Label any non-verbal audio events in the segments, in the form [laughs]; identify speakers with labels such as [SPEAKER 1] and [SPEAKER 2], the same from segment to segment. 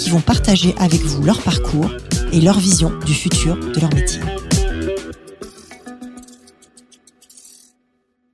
[SPEAKER 1] qui vont partager avec vous leur parcours et leur vision du futur de leur métier.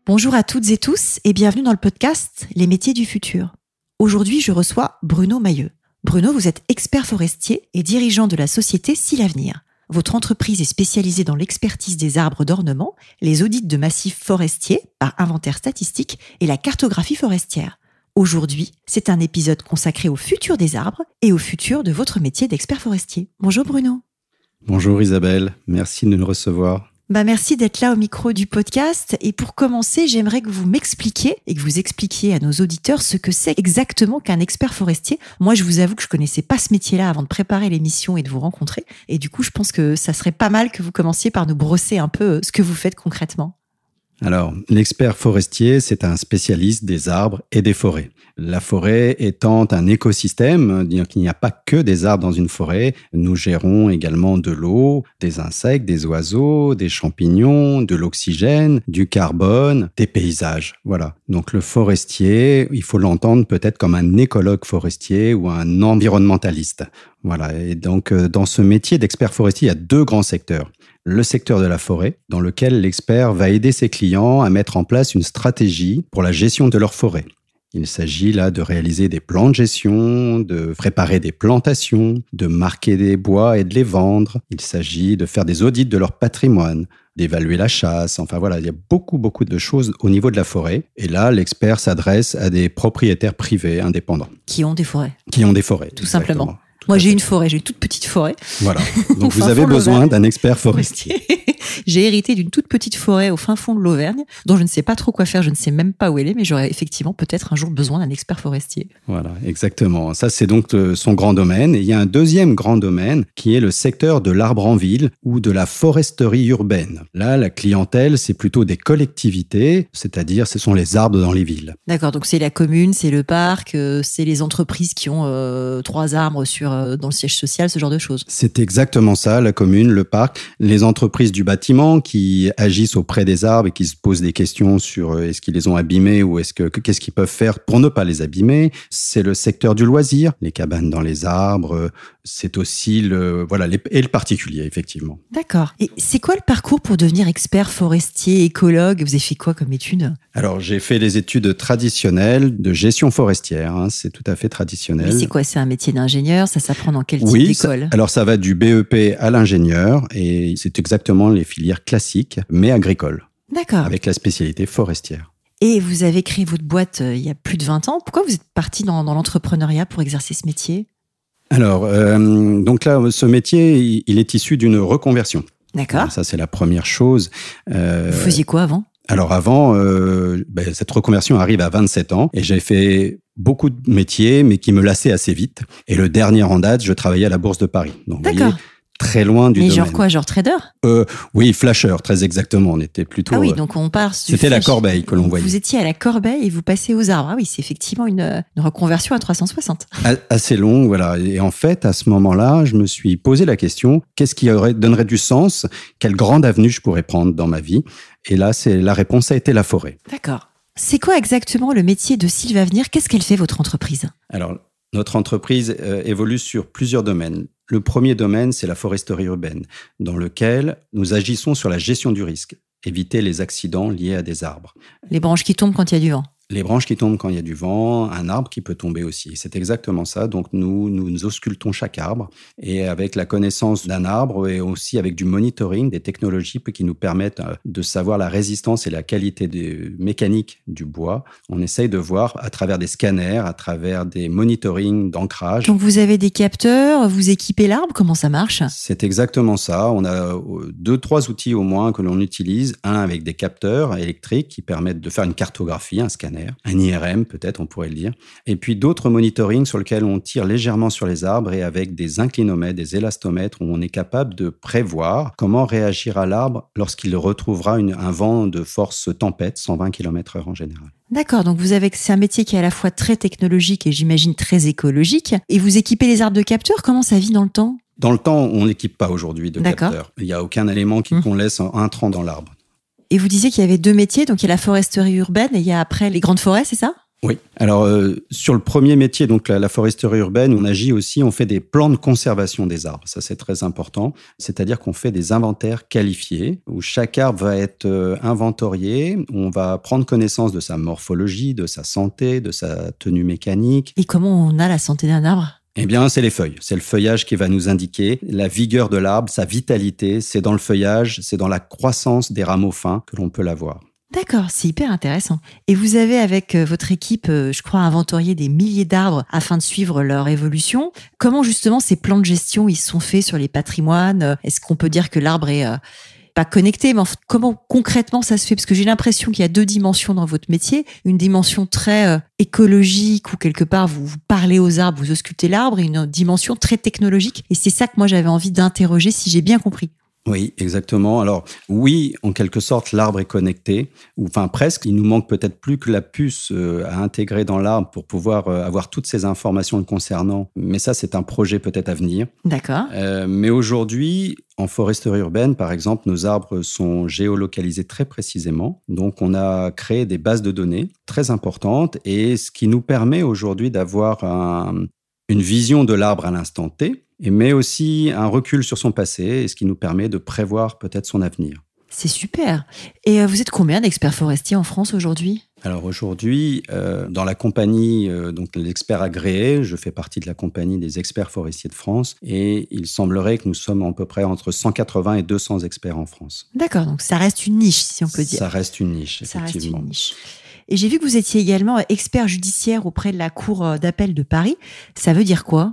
[SPEAKER 1] Bonjour à toutes et tous et bienvenue dans le podcast Les métiers du futur. Aujourd'hui, je reçois Bruno Mailleux. Bruno, vous êtes expert forestier et dirigeant de la société Si l'Avenir. Votre entreprise est spécialisée dans l'expertise des arbres d'ornement, les audits de massifs forestiers par inventaire statistique et la cartographie forestière. Aujourd'hui, c'est un épisode consacré au futur des arbres et au futur de votre métier d'expert forestier. Bonjour Bruno.
[SPEAKER 2] Bonjour Isabelle, merci de nous recevoir.
[SPEAKER 1] Bah merci d'être là au micro du podcast. Et pour commencer, j'aimerais que vous m'expliquiez et que vous expliquiez à nos auditeurs ce que c'est exactement qu'un expert forestier. Moi, je vous avoue que je connaissais pas ce métier-là avant de préparer l'émission et de vous rencontrer. Et du coup, je pense que ça serait pas mal que vous commenciez par nous brosser un peu ce que vous faites concrètement.
[SPEAKER 2] Alors, l'expert forestier, c'est un spécialiste des arbres et des forêts. La forêt étant un écosystème, il n'y a pas que des arbres dans une forêt, nous gérons également de l'eau, des insectes, des oiseaux, des champignons, de l'oxygène, du carbone, des paysages. Voilà. Donc le forestier, il faut l'entendre peut-être comme un écologue forestier ou un environnementaliste. Voilà. Et donc, euh, dans ce métier d'expert forestier, il y a deux grands secteurs le secteur de la forêt, dans lequel l'expert va aider ses clients à mettre en place une stratégie pour la gestion de leur forêt. Il s'agit là de réaliser des plans de gestion, de préparer des plantations, de marquer des bois et de les vendre. Il s'agit de faire des audits de leur patrimoine, d'évaluer la chasse. Enfin voilà, il y a beaucoup, beaucoup de choses au niveau de la forêt. Et là, l'expert s'adresse à des propriétaires privés indépendants.
[SPEAKER 1] Qui ont des forêts.
[SPEAKER 2] Qui ont des forêts.
[SPEAKER 1] Tout simplement. Moi, j'ai une forêt, j'ai une toute petite forêt.
[SPEAKER 2] Voilà. [laughs] Donc, vous avez besoin d'un expert forestier. [laughs]
[SPEAKER 1] j'ai hérité d'une toute petite forêt au fin fond de l'Auvergne, dont je ne sais pas trop quoi faire, je ne sais même pas où elle est, mais j'aurais effectivement peut-être un jour besoin d'un expert forestier.
[SPEAKER 2] Voilà, exactement. Ça, c'est donc euh, son grand domaine. Et il y a un deuxième grand domaine qui est le secteur de l'arbre en ville ou de la foresterie urbaine. Là, la clientèle, c'est plutôt des collectivités, c'est-à-dire ce sont les arbres dans les villes.
[SPEAKER 1] D'accord, donc c'est la commune, c'est le parc, euh, c'est les entreprises qui ont euh, trois arbres sur euh, dans le siège social, ce genre de choses.
[SPEAKER 2] C'est exactement ça, la commune, le parc, les entreprises du bâtiment qui agissent auprès des arbres et qui se posent des questions sur euh, est-ce qu'ils les ont abîmés ou est-ce que qu'est-ce qu'ils peuvent faire pour ne pas les abîmer. C'est le secteur du loisir, les cabanes dans les arbres, c'est aussi le voilà et le particulier effectivement.
[SPEAKER 1] D'accord. Et c'est quoi le parcours pour devenir expert forestier, écologue? Vous avez fait quoi comme études?
[SPEAKER 2] Alors j'ai fait des études traditionnelles de gestion forestière. Hein, c'est tout à fait traditionnel.
[SPEAKER 1] Mais c'est quoi? C'est un métier d'ingénieur Ça s'apprend dans quel type oui, d'école?
[SPEAKER 2] Alors ça va du BEP à l'ingénieur et c'est exactement les filières classiques mais agricoles.
[SPEAKER 1] D'accord.
[SPEAKER 2] Avec la spécialité forestière.
[SPEAKER 1] Et vous avez créé votre boîte euh, il y a plus de 20 ans. Pourquoi vous êtes parti dans l'entrepreneuriat pour exercer ce métier?
[SPEAKER 2] Alors, euh, donc là, ce métier, il est issu d'une reconversion.
[SPEAKER 1] D'accord.
[SPEAKER 2] Ça, c'est la première chose.
[SPEAKER 1] Euh, Vous faisiez quoi avant?
[SPEAKER 2] Alors avant, euh, ben, cette reconversion arrive à 27 ans et j'ai fait beaucoup de métiers, mais qui me lassaient assez vite. Et le dernier en date, je travaillais à la Bourse de Paris.
[SPEAKER 1] Donc,
[SPEAKER 2] très loin du
[SPEAKER 1] Mais
[SPEAKER 2] genre
[SPEAKER 1] quoi, genre trader
[SPEAKER 2] euh, Oui, flasher, très exactement. On était plutôt.
[SPEAKER 1] Ah oui, euh, donc on part.
[SPEAKER 2] C'était la corbeille que l'on voyait.
[SPEAKER 1] Vous étiez à la corbeille et vous passez aux arbres. Ah oui, c'est effectivement une, reconversion à 360.
[SPEAKER 2] assez longue, voilà. Et en fait, à ce moment-là, je me suis posé la question qu'est-ce qui aurait, donnerait du sens? Quelle grande avenue je pourrais prendre dans ma vie? Et là, c'est la réponse a été la forêt.
[SPEAKER 1] D'accord. C'est quoi exactement le métier de Sylvain Avenir Qu'est-ce qu'elle fait votre entreprise?
[SPEAKER 2] Alors, notre entreprise euh, évolue sur plusieurs domaines. Le premier domaine, c'est la foresterie urbaine, dans lequel nous agissons sur la gestion du risque, éviter les accidents liés à des arbres.
[SPEAKER 1] Les branches qui tombent quand il y a du vent
[SPEAKER 2] les branches qui tombent quand il y a du vent, un arbre qui peut tomber aussi. C'est exactement ça. Donc nous, nous, auscultons chaque arbre et avec la connaissance d'un arbre et aussi avec du monitoring, des technologies qui nous permettent euh, de savoir la résistance et la qualité mécanique du bois, on essaye de voir à travers des scanners, à travers des monitorings d'ancrage.
[SPEAKER 1] Donc vous avez des capteurs, vous équipez l'arbre, comment ça marche?
[SPEAKER 2] C'est exactement ça. On a euh, deux, trois outils au moins que l'on utilise. Un avec des capteurs électriques qui permettent de faire une cartographie, un scanner scanner, un IRM peut-être, on pourrait le dire, et puis d'autres monitoring sur lesquels on tire légèrement sur les arbres et avec des inclinomètres, des élastomètres, où on est capable de prévoir comment réagir à l'arbre lorsqu'il retrouvera un vent de force tempête, 120 km/h en général.
[SPEAKER 1] D'accord, donc vous avez c'est un métier qui est à la fois très technologique et j'imagine très écologique. Et vous équipez les arbres de capteurs? Comment ça vit dans le temps?
[SPEAKER 2] Dans le temps, on n'équipe pas aujourd'hui de capteurs. Il n'y a aucun élément mmh. qu'on laisse un tronc dans l'arbre.
[SPEAKER 1] Et vous disiez qu'il y avait deux métiers, donc il y a la foresterie urbaine et il y a après les grandes forêts, c'est ça?
[SPEAKER 2] Oui. Alors euh, sur le premier métier, donc la, foresterie urbaine, on agit aussi, on fait des plans de conservation des arbres. Ça c'est très important. C'est-à-dire qu'on fait des inventaires qualifiés où chaque arbre va être euh, inventorié. On va prendre connaissance de sa morphologie, de sa santé, de sa tenue mécanique.
[SPEAKER 1] Et comment on a la santé d'un arbre?
[SPEAKER 2] Eh bien, c'est les feuilles. C'est le feuillage qui va nous indiquer la vigueur de l'arbre, sa vitalité. C'est dans le feuillage, c'est dans la croissance des rameaux fins que l'on peut la voir.
[SPEAKER 1] D'accord, c'est hyper intéressant. Et vous avez avec euh, votre équipe, euh, je crois, inventorié des milliers d'arbres afin de suivre leur évolution. Comment justement ces plans de gestion ils sont faits sur les patrimoines? Est-ce qu'on peut dire que l'arbre est euh, pas connecté, mais comment concrètement ça se fait? Parce que j'ai l'impression qu'il y a deux dimensions dans votre métier. Une dimension très écologique où quelque part vous, vous, parlez aux arbres, vous auscultez l'arbre, et une dimension très technologique. Et c'est ça que moi j'avais envie d'interroger si j'ai bien compris.
[SPEAKER 2] Oui, exactement. Alors oui, en quelque sorte, l'arbre est connecté, ou enfin presque. Il nous manque peut-être plus que la puce euh, à intégrer dans l'arbre pour pouvoir euh, avoir toutes ces informations le concernant. Mais ça, c'est un projet peut-être à venir.
[SPEAKER 1] D'accord.
[SPEAKER 2] Euh, mais aujourd'hui, en foresterie urbaine, par exemple, nos arbres sont géolocalisés très précisément. Donc, on a créé des bases de données très importantes et ce qui nous permet aujourd'hui d'avoir une vision de l'arbre à l'instant T et met aussi un recul sur son passé, et ce qui nous permet de prévoir peut-être son avenir.
[SPEAKER 1] C'est super. Et euh, vous êtes combien d'experts forestiers en France aujourd'hui?
[SPEAKER 2] Alors aujourd'hui, euh, dans la compagnie, euh, donc l'expert agréé, je fais partie de la compagnie des experts forestiers de France et il semblerait que nous sommes à peu près entre 180 et 200 experts en France.
[SPEAKER 1] D'accord, donc ça reste une niche, si on peut dire.
[SPEAKER 2] Ça reste une niche, effectivement. Ça reste une niche.
[SPEAKER 1] Et j'ai vu que vous étiez également expert judiciaire auprès de la Cour d'appel de Paris. Ça veut dire quoi?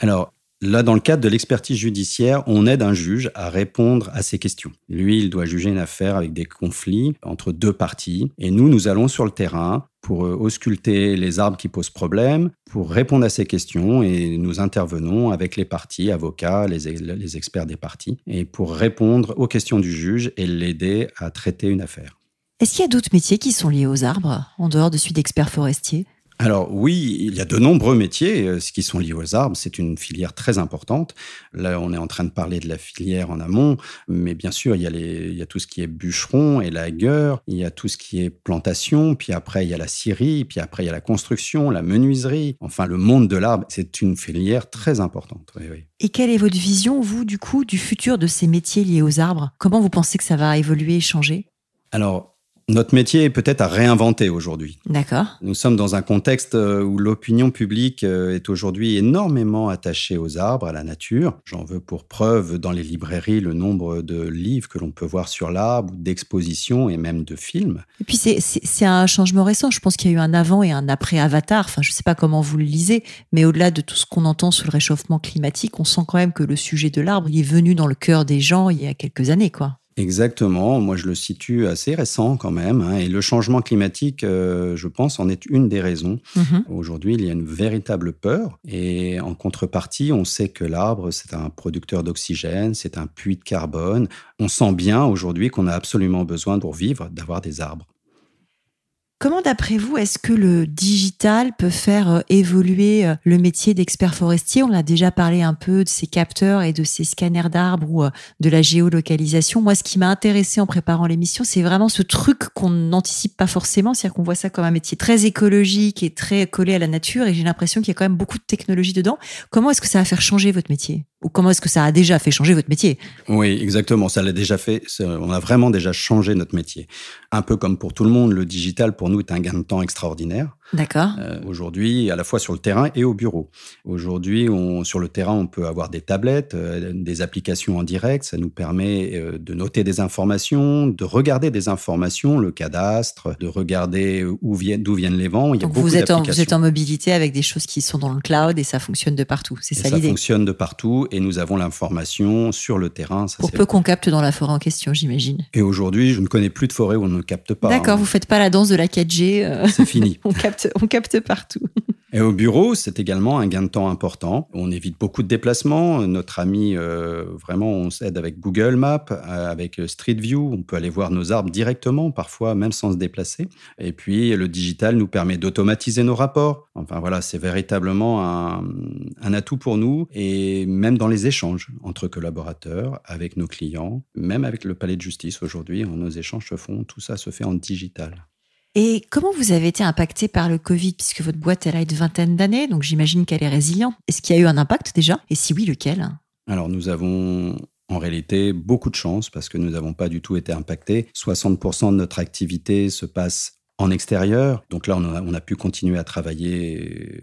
[SPEAKER 2] Alors, Là, dans le cadre de l'expertise judiciaire, on aide un juge à répondre à ces questions. Lui, il doit juger une affaire avec des conflits entre deux parties. Et nous, nous allons sur le terrain pour euh, ausculter les arbres qui posent problème, pour répondre à ces questions et nous intervenons avec les parties, avocats, les, les experts des parties, et pour répondre aux questions du juge et l'aider à traiter une affaire.
[SPEAKER 1] Est-ce qu'il y a d'autres métiers qui sont liés aux arbres, en dehors de celui d'expert forestier?
[SPEAKER 2] Alors oui, il y a de nombreux métiers euh, qui sont liés aux arbres. C'est une filière très importante. Là, on est en train de parler de la filière en amont, mais bien sûr, il y a, les, il y a tout ce qui est bûcheron et lagueur, il y a tout ce qui est plantation, puis après, il y a la scierie, puis après, il y a la construction, la menuiserie. Enfin, le monde de l'arbre, c'est une filière très importante.
[SPEAKER 1] Et quelle est votre vision, vous, du coup, du futur de ces métiers liés aux arbres? Comment vous pensez que ça va évoluer et changer?
[SPEAKER 2] Alors, notre métier est peut-être à réinventer aujourd'hui.
[SPEAKER 1] D'accord.
[SPEAKER 2] Nous sommes dans un contexte euh, où l'opinion publique euh, est aujourd'hui énormément attachée aux arbres, à la nature. J'en veux pour preuve dans les librairies le nombre de livres que l'on peut voir sur l'arbre, d'expositions et même de films.
[SPEAKER 1] Et puis c'est un changement récent. Je pense qu'il y a eu un avant et un après Avatar. Enfin, je ne sais pas comment vous le lisez, mais au-delà de tout ce qu'on entend sur le réchauffement climatique, on sent quand même que le sujet de l'arbre est venu dans le cœur des gens il y a quelques années, quoi.
[SPEAKER 2] Exactement, moi je le situe assez récent quand même. Hein. et le changement climatique, euh, je pense, en est une des raisons. Mm-hmm. Aujourd'hui, il y a une véritable peur. Et en contrepartie, on sait que l'arbre, c'est un producteur d'oxygène, c'est un puits de carbone. On sent bien aujourd'hui qu'on a absolument besoin pour vivre d'avoir des arbres.
[SPEAKER 1] Comment, d'après vous, est-ce que le digital peut faire euh, évoluer euh, le métier d'expert forestier? On a déjà parlé un peu de ces capteurs et de ces scanners d'arbres ou euh, de la géolocalisation. Moi, ce qui m'a intéressé en préparant l'émission, c'est vraiment ce truc qu'on n'anticipe pas forcément, c'est-à-dire qu'on voit ça comme un métier très écologique et très collé à la nature, et j'ai l'impression qu'il y a quand même beaucoup de technologie dedans. Comment est-ce que ça va faire changer votre métier? Ou comment est-ce que ça a déjà fait changer votre métier?
[SPEAKER 2] Oui, exactement. Ça l'a déjà fait. On a vraiment déjà changé notre métier. Un peu comme pour tout le monde, le digital pour nous est un gain de temps extraordinaire.
[SPEAKER 1] D'accord.
[SPEAKER 2] Euh, aujourd'hui, à la fois sur le terrain et au bureau. Aujourd'hui, sur le terrain, on peut avoir des tablettes, euh, des applications en direct. Ça nous permet euh, de noter des informations, de regarder des informations, le cadastre, de regarder où viennent, d'où viennent les vents.
[SPEAKER 1] Il y a Donc vous êtes, en, vous êtes en mobilité avec des choses qui sont dans le cloud et ça fonctionne de partout. C'est ça l'idée.
[SPEAKER 2] Ça fonctionne de partout et nous avons l'information sur le terrain.
[SPEAKER 1] Ça, Pour peu qu'on capte dans la forêt en question, j'imagine.
[SPEAKER 2] Et aujourd'hui, je ne connais plus de forêt où on ne capte pas.
[SPEAKER 1] D'accord, hein. vous faites pas la danse de la 4G.
[SPEAKER 2] C'est fini. [laughs]
[SPEAKER 1] on capte on capte partout.
[SPEAKER 2] Et au bureau, c'est également un gain de temps important. On évite beaucoup de déplacements. Notre ami, euh, vraiment, on s'aide avec Google Maps, euh, avec Street View. On peut aller voir nos arbres directement, parfois même sans se déplacer. Et puis, le digital nous permet d'automatiser nos rapports. Enfin voilà, c'est véritablement un, un atout pour nous et même dans les échanges entre collaborateurs, avec nos clients, même avec le palais de justice aujourd'hui, nos échanges se font, tout ça se fait en digital.
[SPEAKER 1] Et comment vous avez été impacté par le Covid, puisque votre boîte, elle a une vingtaine d'années, donc j'imagine qu'elle est résiliente. Est-ce qu'il y a eu un impact déjà? Et si oui, lequel?
[SPEAKER 2] Alors, nous avons en réalité beaucoup de chance parce que nous n'avons pas du tout été impactés. 60% de notre activité se passe en extérieur. Donc là, on a, on a pu continuer à travailler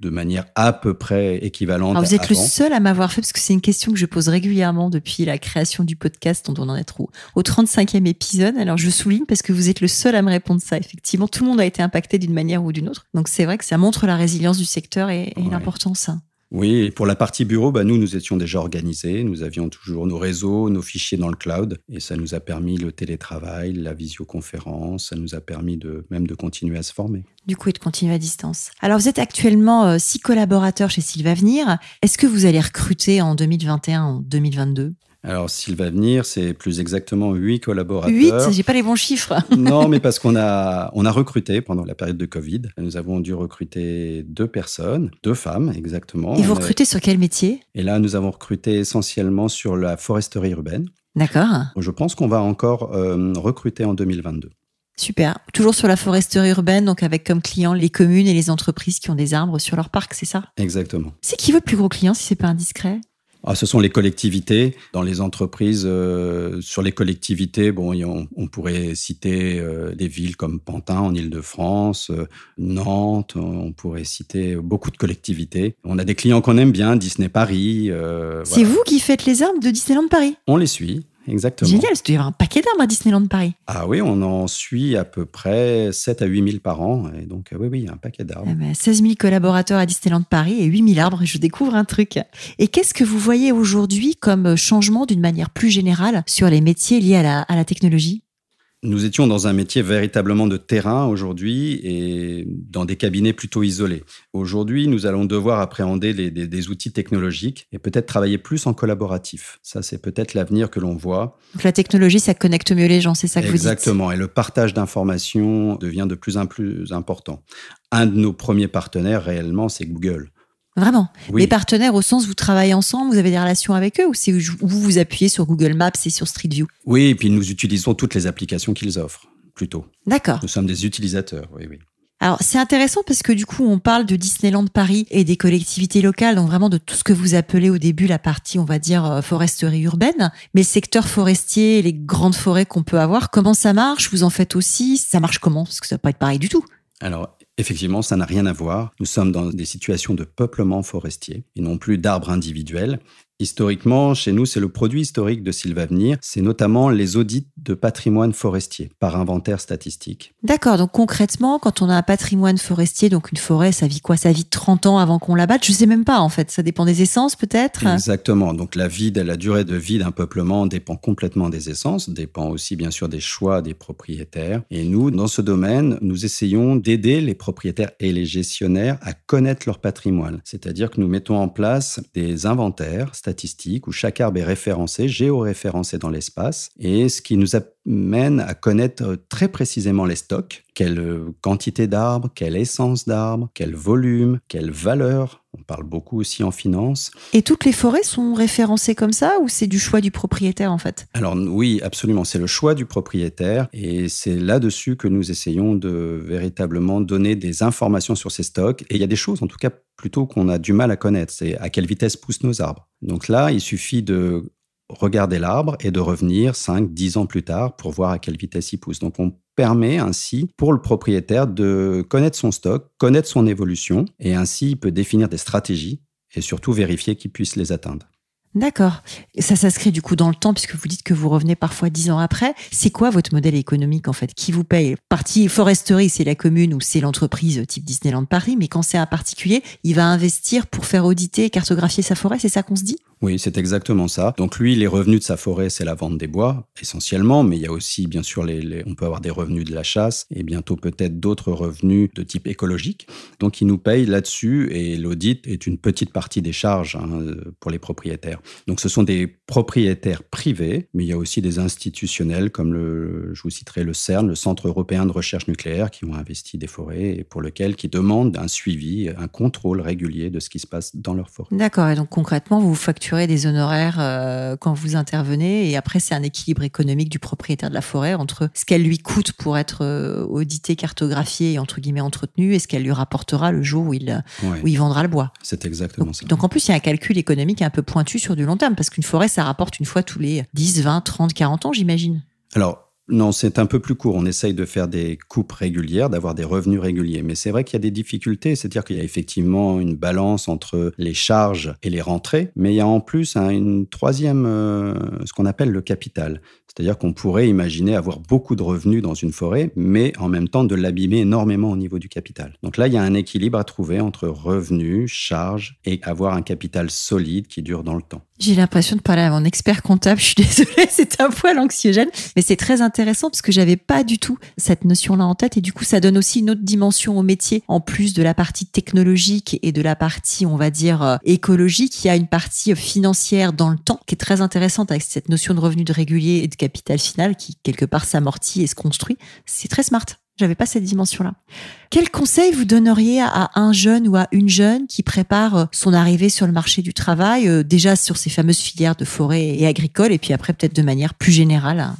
[SPEAKER 2] de manière à peu près équivalente.
[SPEAKER 1] Alors vous êtes le seul à m'avoir fait, parce que c'est une question que je pose régulièrement depuis la création du podcast, dont on en est au, au 35e épisode. Alors je souligne parce que vous êtes le seul à me répondre ça. Effectivement, tout le monde a été impacté d'une manière ou d'une autre. Donc c'est vrai que ça montre la résilience du secteur et, et l'importance.
[SPEAKER 2] Oui, pour la partie bureau, bah, nous, nous étions déjà organisés. Nous avions toujours nos réseaux, nos fichiers dans le cloud. Et ça nous a permis le télétravail, la visioconférence. Ça nous a permis de, même de continuer à se former.
[SPEAKER 1] Du coup, et de continuer à distance. Alors, vous êtes actuellement euh, six collaborateurs chez Sylvavenir. Est-ce que vous allez recruter en 2021, en 2022
[SPEAKER 2] alors, s'il va venir, c'est plus exactement huit collaborateurs.
[SPEAKER 1] Huit J'ai pas les bons chiffres. [laughs]
[SPEAKER 2] non, mais parce qu'on a, on a recruté pendant la période de Covid. Nous avons dû recruter deux personnes, deux femmes exactement.
[SPEAKER 1] Et vous recrutez sur quel métier?
[SPEAKER 2] Et là, nous avons recruté essentiellement sur la foresterie urbaine.
[SPEAKER 1] D'accord.
[SPEAKER 2] Je pense qu'on va encore euh, recruter en 2022.
[SPEAKER 1] Super. Toujours sur la foresterie urbaine, donc avec comme clients les communes et les entreprises qui ont des arbres sur leur parc, c'est ça?
[SPEAKER 2] Exactement.
[SPEAKER 1] C'est qui votre plus gros client, si c'est pas indiscret?
[SPEAKER 2] Ah, ce sont les collectivités. Dans les entreprises, euh, sur les collectivités, bon, on, pourrait citer euh, des villes comme Pantin en Ile-de-France, euh, Nantes, on pourrait citer beaucoup de collectivités. On a des clients qu'on aime bien, Disney Paris.
[SPEAKER 1] C'est vous qui faites les arbres de Disneyland Paris?
[SPEAKER 2] On les suit exactement.
[SPEAKER 1] Génial, il y avoir un paquet d'arbres à Disneyland Paris.
[SPEAKER 2] Ah oui, on en suit à peu près 7 à 8 000 par an. Et donc, oui, oui, un paquet d'arbres.
[SPEAKER 1] 16 000 collaborateurs à Disneyland Paris et 8 000 arbres. Je découvre un truc. Et qu'est-ce que vous voyez aujourd'hui comme changement d'une manière plus générale sur les métiers liés à la technologie?
[SPEAKER 2] Nous étions dans un métier véritablement de terrain aujourd'hui et dans des cabinets plutôt isolés. Aujourd'hui, nous allons devoir appréhender des, outils technologiques et peut-être travailler plus en collaboratif. Ça, c'est peut-être l'avenir que l'on voit.
[SPEAKER 1] Donc la technologie, ça connecte mieux les gens, c'est ça que
[SPEAKER 2] vous
[SPEAKER 1] dites?
[SPEAKER 2] Exactement. Et le partage d'informations devient de plus en plus important. Un de nos premiers partenaires réellement, c'est Google.
[SPEAKER 1] Vraiment. Les partenaires au sens vous travaillez ensemble, vous avez des relations avec eux ou c'est vous vous appuyez sur Google Maps et sur Street View?
[SPEAKER 2] Oui, et puis nous utilisons toutes les applications qu'ils offrent, plutôt.
[SPEAKER 1] D'accord.
[SPEAKER 2] Nous sommes des utilisateurs, oui, oui.
[SPEAKER 1] Alors c'est intéressant parce que du coup on parle de Disneyland Paris et des collectivités locales, donc vraiment de tout ce que vous appelez au début la partie on va dire euh, foresterie urbaine, mais le secteur forestier, les grandes forêts qu'on peut avoir, comment ça marche? Vous en faites aussi? Ça marche comment? Parce que ça va pas être pareil du tout.
[SPEAKER 2] Alors Effectivement, ça n'a rien à voir. Nous sommes dans des situations de peuplement forestier et non plus d'arbres individuels. Historiquement, chez nous, c'est le produit historique de Sylvavenir. C'est notamment les audits de patrimoine forestier par inventaire statistique.
[SPEAKER 1] D'accord. Donc concrètement, quand on a un patrimoine forestier, donc une forêt, ça vit quoi? Ça vit 30 ans avant qu'on la batte Je sais même pas en fait. Ça dépend des essences peut-être?
[SPEAKER 2] Exactement. Donc la vie, la durée de vie d'un peuplement dépend complètement des essences, dépend aussi bien sûr des choix des propriétaires. Et nous, dans ce domaine, nous essayons d'aider les propriétaires et les gestionnaires à connaître leur patrimoine. C'est-à-dire que nous mettons en place des inventaires où chaque arbre est référencé, géoréférencé dans l'espace, et ce qui nous amène à connaître très précisément les stocks, quelle quantité d'arbres, quelle essence d'arbres, quel volume, quelle valeur. On parle beaucoup aussi en finance.
[SPEAKER 1] Et toutes les forêts sont référencées comme ça ou c'est du choix du propriétaire en fait?
[SPEAKER 2] Alors oui, absolument, c'est le choix du propriétaire et c'est là-dessus que nous essayons de véritablement donner des informations sur ces stocks. Et il y a des choses en tout cas plutôt qu'on a du mal à connaître, c'est à quelle vitesse poussent nos arbres. Donc là, il suffit de regarder l'arbre et de revenir 5, 10 ans plus tard pour voir à quelle vitesse il pousse. Donc on permet ainsi pour le propriétaire de connaître son stock, connaître son évolution, et ainsi il peut définir des stratégies et surtout vérifier qu'il puisse les atteindre.
[SPEAKER 1] D'accord. Ça s'inscrit du coup dans le temps puisque vous dites que vous revenez parfois dix ans après. C'est quoi votre modèle économique en fait? Qui vous paye? Partie foresterie, c'est la commune ou c'est l'entreprise type Disneyland Paris, mais quand c'est un particulier, il va investir pour faire auditer cartographier sa forêt, c'est ça qu'on se dit?
[SPEAKER 2] Oui, c'est exactement ça. Donc lui, les revenus de sa forêt, c'est la vente des bois essentiellement, mais il y a aussi bien sûr les, on peut avoir des revenus de la chasse et bientôt peut-être d'autres revenus de type écologique. Donc il nous paye là-dessus et l'audit est une petite partie des charges hein, pour les propriétaires. Donc ce sont des propriétaires privés, mais il y a aussi des institutionnels comme le, je vous citerai le CERN, le Centre européen de recherche nucléaire, qui ont investi des forêts et pour lequel qui demandent un suivi, un contrôle régulier de ce qui se passe dans leur forêt.
[SPEAKER 1] D'accord. Et donc concrètement, vous facturez des honoraires euh, quand vous intervenez et après c'est un équilibre économique du propriétaire de la forêt entre ce qu'elle lui coûte pour être euh, audité, cartographié et entre guillemets entretenu et ce qu'elle lui rapportera le jour où il, où il vendra le bois.
[SPEAKER 2] C'est exactement ça.
[SPEAKER 1] Donc en plus il y a un calcul économique un peu pointu sur du long terme parce qu'une forêt ça rapporte une fois tous les 10, 20, 30, 40 ans j'imagine.
[SPEAKER 2] Alors non, c'est un peu plus court. On essaye de faire des coupes régulières, d'avoir des revenus réguliers. Mais c'est vrai qu'il y a des difficultés. C'est-à-dire qu'il y a effectivement une balance entre les charges et les rentrées. Mais il y a en plus une troisième, euh, ce qu'on appelle le capital. C'est-à-dire qu'on pourrait imaginer avoir beaucoup de revenus dans une forêt, mais en même temps de l'abîmer énormément au niveau du capital. Donc là, il y a un équilibre à trouver entre revenus, charges et avoir un capital solide qui dure dans le temps.
[SPEAKER 1] J'ai l'impression de parler à mon expert comptable. [laughs] Je suis désolée, c'est un poil anxiogène, mais c'est très intéressant parce que j'avais pas du tout cette notion-là en tête et du coup, ça donne aussi une autre dimension au métier en plus de la partie technologique et de la partie, on va dire, euh, écologique. Il y a une partie financière dans le temps qui est très intéressante avec cette notion de revenu de régulier et de capital final qui quelque part s'amortit et se construit. C'est très smart. J'avais pas cette dimension-là. Quel conseil vous donneriez à un jeune ou à une jeune qui prépare euh, son arrivée sur le marché du travail, euh, déjà sur ces fameuses filières de forêt et agricole, et puis après peut-être de manière plus générale?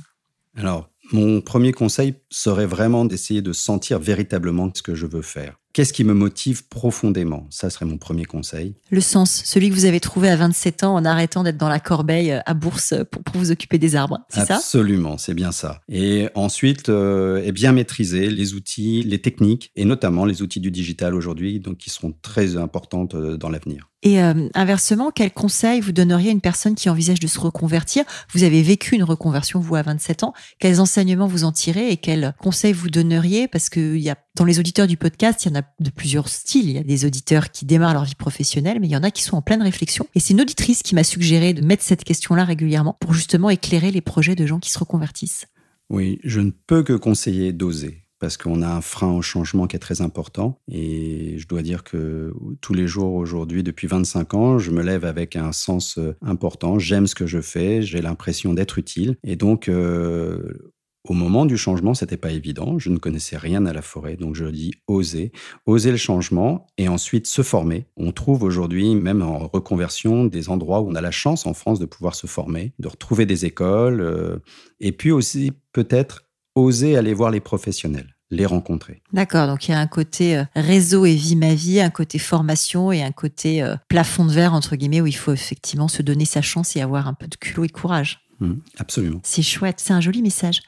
[SPEAKER 2] Alors, mon premier conseil serait vraiment d'essayer de sentir véritablement ce que je veux faire. Qu'est-ce qui me motive profondément? Ça serait mon premier conseil.
[SPEAKER 1] Le sens, celui que vous avez trouvé à 27 ans en arrêtant d'être dans la corbeille euh, à bourse pour, vous occuper des arbres, c'est
[SPEAKER 2] ça? Absolument, c'est bien ça. Et ensuite, euh, bien maîtriser les outils, les techniques, et notamment les outils du digital aujourd'hui, donc qui seront très importantes euh, dans l'avenir.
[SPEAKER 1] Et euh, inversement, quel conseil vous donneriez à une personne qui envisage de se reconvertir? Vous avez vécu une reconversion, vous, à 27 ans. Quels enseignements vous en tirez et quels conseils vous donneriez? Parce que y a, dans les auditeurs du podcast, il y en a de plusieurs styles. Il y a des auditeurs qui démarrent leur vie professionnelle, mais il y en a qui sont en pleine réflexion. Et c'est une auditrice qui m'a suggéré de mettre cette question-là régulièrement pour justement éclairer les projets de gens qui se reconvertissent.
[SPEAKER 2] Oui, je ne peux que conseiller d'oser parce qu'on a un frein au changement qui est très important. Et je dois dire que tous les jours aujourd'hui, depuis 25 ans, je me lève avec un sens euh, important. J'aime ce que je fais, j'ai l'impression d'être utile. Et donc, euh, au moment du changement, c'était pas évident. Je ne connaissais rien à la forêt, donc je dis oser, oser le changement et ensuite se former. On trouve aujourd'hui, même en reconversion, des endroits où on a la chance en France de pouvoir se former, de retrouver des écoles, euh, et puis aussi peut-être oser aller voir les professionnels les rencontrer.
[SPEAKER 1] D'accord, donc il y a un côté euh, réseau et vie ma vie, un côté formation et un côté euh, plafond de verre, entre guillemets, où il faut effectivement se donner sa chance et avoir un peu de culot et de courage.
[SPEAKER 2] Mmh, absolument.
[SPEAKER 1] C'est chouette, c'est un joli message.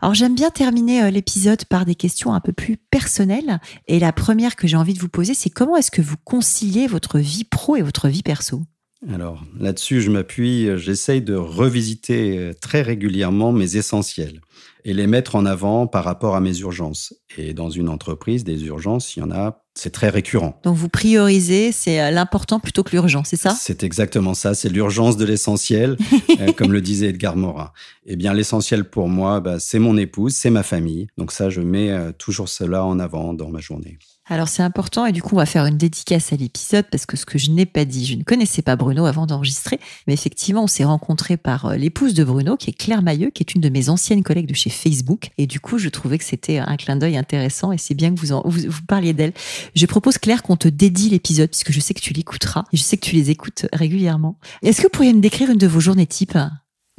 [SPEAKER 1] Alors j'aime bien terminer euh, l'épisode par des questions un peu plus personnelles. Et la première que j'ai envie de vous poser, c'est comment est-ce que vous conciliez votre vie pro et votre vie perso?
[SPEAKER 2] Alors là-dessus, je m'appuie, j'essaye de revisiter très régulièrement mes essentiels et les mettre en avant par rapport à mes urgences. Et dans une entreprise, des urgences, il y en a, c'est très récurrent.
[SPEAKER 1] Donc vous priorisez, c'est euh, l'important plutôt que l'urgent, c'est ça?
[SPEAKER 2] C'est exactement ça, c'est l'urgence de l'essentiel, [laughs] euh, comme le disait Edgar Morin. Eh bien, l'essentiel pour moi, bah, c'est mon épouse, c'est ma famille. Donc ça, je mets euh, toujours cela en avant dans ma journée.
[SPEAKER 1] Alors c'est important et du coup on va faire une dédicace à l'épisode parce que ce que je n'ai pas dit, je ne connaissais pas Bruno avant d'enregistrer, mais effectivement on s'est rencontré par l'épouse de Bruno qui est Claire Mailleux, qui est une de mes anciennes collègues de chez Facebook et du coup je trouvais que c'était un clin d'œil intéressant et c'est bien que vous, en, vous, parliez d'elle. Je propose Claire qu'on te dédie l'épisode puisque je sais que tu l'écouteras et je sais que tu les écoutes régulièrement. Est-ce que vous pourriez me décrire une de vos journées type?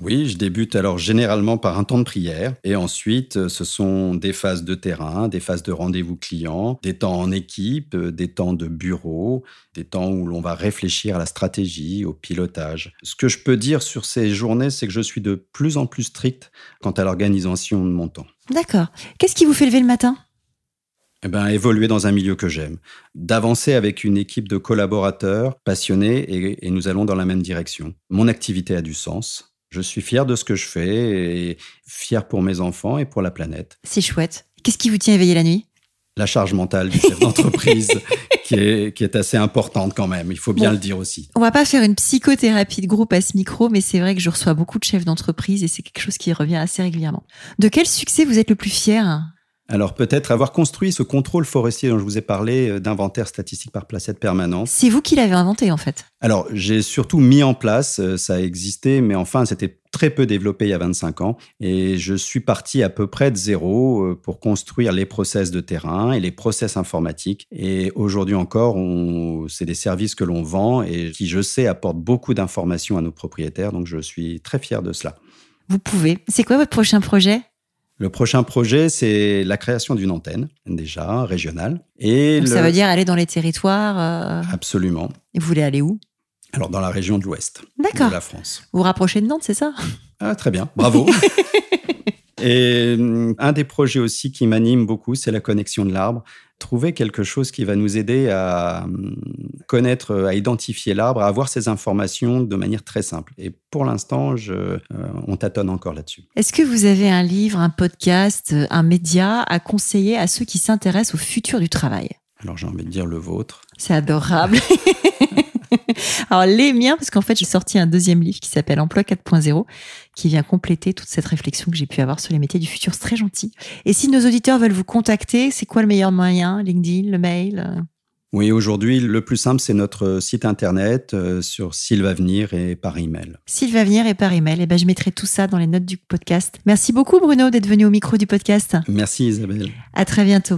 [SPEAKER 2] Oui, je débute alors généralement par un temps de prière et ensuite ce sont des phases de terrain, des phases de rendez-vous clients, des temps en équipe, des temps de bureau, des temps où l'on va réfléchir à la stratégie, au pilotage. Ce que je peux dire sur ces journées, c'est que je suis de plus en plus strict quant à l'organisation de mon temps.
[SPEAKER 1] D'accord. Qu'est-ce qui vous fait lever le matin?
[SPEAKER 2] Eh ben, évoluer dans un milieu que j'aime, d'avancer avec une équipe de collaborateurs passionnés et, et, nous allons dans la même direction. Mon activité a du sens. Je suis fier de ce que je fais et fier pour mes enfants et pour la planète.
[SPEAKER 1] C'est chouette. Qu'est-ce qui vous tient éveillé la nuit?
[SPEAKER 2] La charge mentale du chef d'entreprise [laughs] qui, est, qui est assez importante quand même, il faut bien
[SPEAKER 1] Bon.
[SPEAKER 2] le dire aussi.
[SPEAKER 1] On va pas faire une psychothérapie de groupe à ce micro, mais c'est vrai que je reçois beaucoup de chefs d'entreprise et c'est quelque chose qui revient assez régulièrement. De quel succès vous êtes le plus fier?
[SPEAKER 2] Alors peut-être avoir construit ce contrôle forestier dont je vous ai parlé euh, d'inventaire statistique par placette permanente.
[SPEAKER 1] C'est vous qui l'avez inventé en fait.
[SPEAKER 2] Alors j'ai surtout mis en place, euh, ça a existé, mais enfin c'était très peu développé il y a 25 ans. Et je suis parti à peu près de zéro euh, pour construire les process de terrain et les process informatiques. Et aujourd'hui encore, on- c'est des services que l'on vend et qui, je sais, apportent beaucoup d'informations à nos propriétaires. Donc je suis très fier de cela.
[SPEAKER 1] Vous pouvez. C'est quoi votre prochain projet?
[SPEAKER 2] Le prochain projet, c'est la création d'une antenne, déjà régionale. Et
[SPEAKER 1] Donc,
[SPEAKER 2] le-
[SPEAKER 1] Ça veut dire aller dans les territoires. euh,
[SPEAKER 2] Absolument.
[SPEAKER 1] Et vous voulez aller où?
[SPEAKER 2] Alors, dans la région de l'Ouest
[SPEAKER 1] D'accord.
[SPEAKER 2] de la France.
[SPEAKER 1] Vous vous rapprochez de Nantes, c'est ça?
[SPEAKER 2] Ah, très bien, bravo. [laughs] Et hum, un des projets aussi qui m'anime beaucoup, c'est la connexion de l'arbre. Trouver quelque chose qui va nous aider à hum, connaître, à identifier l'arbre, à avoir ces informations de manière très simple. Et pour l'instant, euh, on tâtonne encore là-dessus.
[SPEAKER 1] Est-ce que vous avez un livre, un podcast, euh, un média à conseiller à ceux qui s'intéressent au futur du travail?
[SPEAKER 2] Alors, j'ai envie de dire le vôtre.
[SPEAKER 1] C'est adorable. [laughs] [laughs] Alors les miens, parce qu'en fait j'ai sorti un deuxième livre qui s'appelle Emploi 4.0, qui vient compléter toute cette réflexion que j'ai pu avoir sur les métiers du futur. C'est très gentil. Et si nos auditeurs veulent vous contacter, c'est quoi le meilleur moyen? LinkedIn, le mail euh?
[SPEAKER 2] Oui, aujourd'hui, le plus simple, c'est notre site internet euh, sur Sylvavenir et par email.
[SPEAKER 1] S'il va venir et par email, et ben je mettrai tout ça dans les notes du podcast. Merci beaucoup Bruno d'être venu au micro du podcast.
[SPEAKER 2] Merci Isabelle.
[SPEAKER 1] À très bientôt.